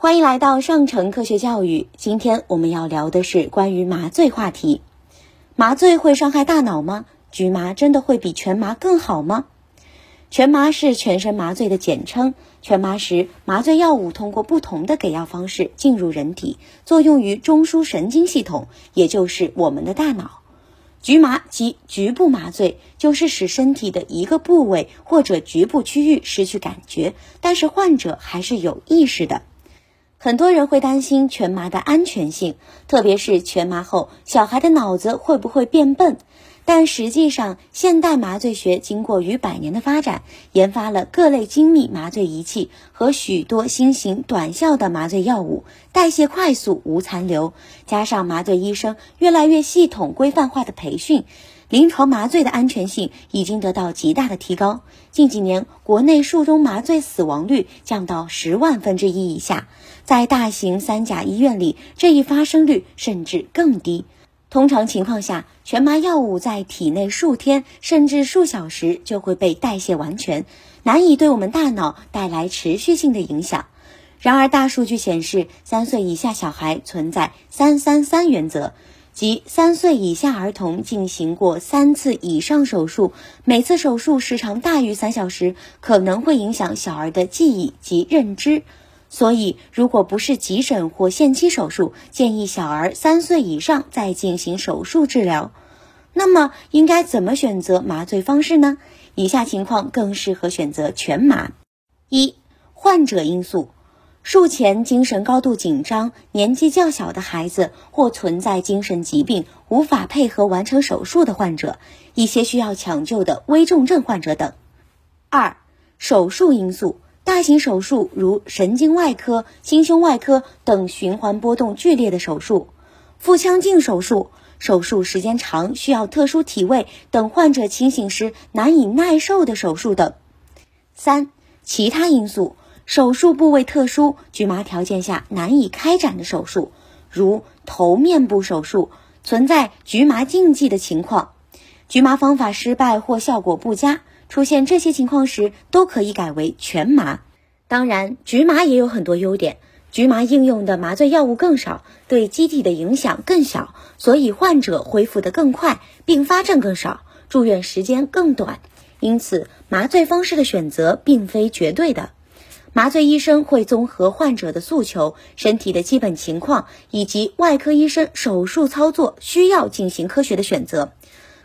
欢迎来到上城科学教育。今天我们要聊的是关于麻醉话题。麻醉会伤害大脑吗？局麻真的会比全麻更好吗？全麻是全身麻醉的简称。全麻时，麻醉药物通过不同的给药方式进入人体，作用于中枢神经系统，也就是我们的大脑。局麻及局部麻醉就是使身体的一个部位或者局部区域失去感觉，但是患者还是有意识的。很多人会担心全麻的安全性，特别是全麻后小孩的脑子会不会变笨？但实际上，现代麻醉学经过逾百年的发展，研发了各类精密麻醉仪器和许多新型短效的麻醉药物，代谢快速无残留，加上麻醉医生越来越系统规范化的培训。临床麻醉的安全性已经得到极大的提高。近几年，国内术中麻醉死亡率降到十万分之一以下，在大型三甲医院里，这一发生率甚至更低。通常情况下，全麻药物在体内数天甚至数小时就会被代谢完全，难以对我们大脑带来持续性的影响。然而，大数据显示，三岁以下小孩存在“三三三”原则。即三岁以下儿童进行过三次以上手术，每次手术时长大于三小时，可能会影响小儿的记忆及认知。所以，如果不是急诊或限期手术，建议小儿三岁以上再进行手术治疗。那么，应该怎么选择麻醉方式呢？以下情况更适合选择全麻：一、患者因素。术前精神高度紧张、年纪较小的孩子或存在精神疾病无法配合完成手术的患者，一些需要抢救的危重症患者等。二、手术因素：大型手术如神经外科、心胸外科等循环波动剧烈的手术；腹腔镜手术，手术时间长、需要特殊体位等患者清醒时难以耐受的手术等。三、其他因素。手术部位特殊、局麻条件下难以开展的手术，如头面部手术，存在局麻禁忌的情况，局麻方法失败或效果不佳，出现这些情况时，都可以改为全麻。当然，局麻也有很多优点，局麻应用的麻醉药物更少，对机体的影响更小，所以患者恢复得更快，并发症更少，住院时间更短。因此，麻醉方式的选择并非绝对的。麻醉医生会综合患者的诉求、身体的基本情况以及外科医生手术操作需要进行科学的选择。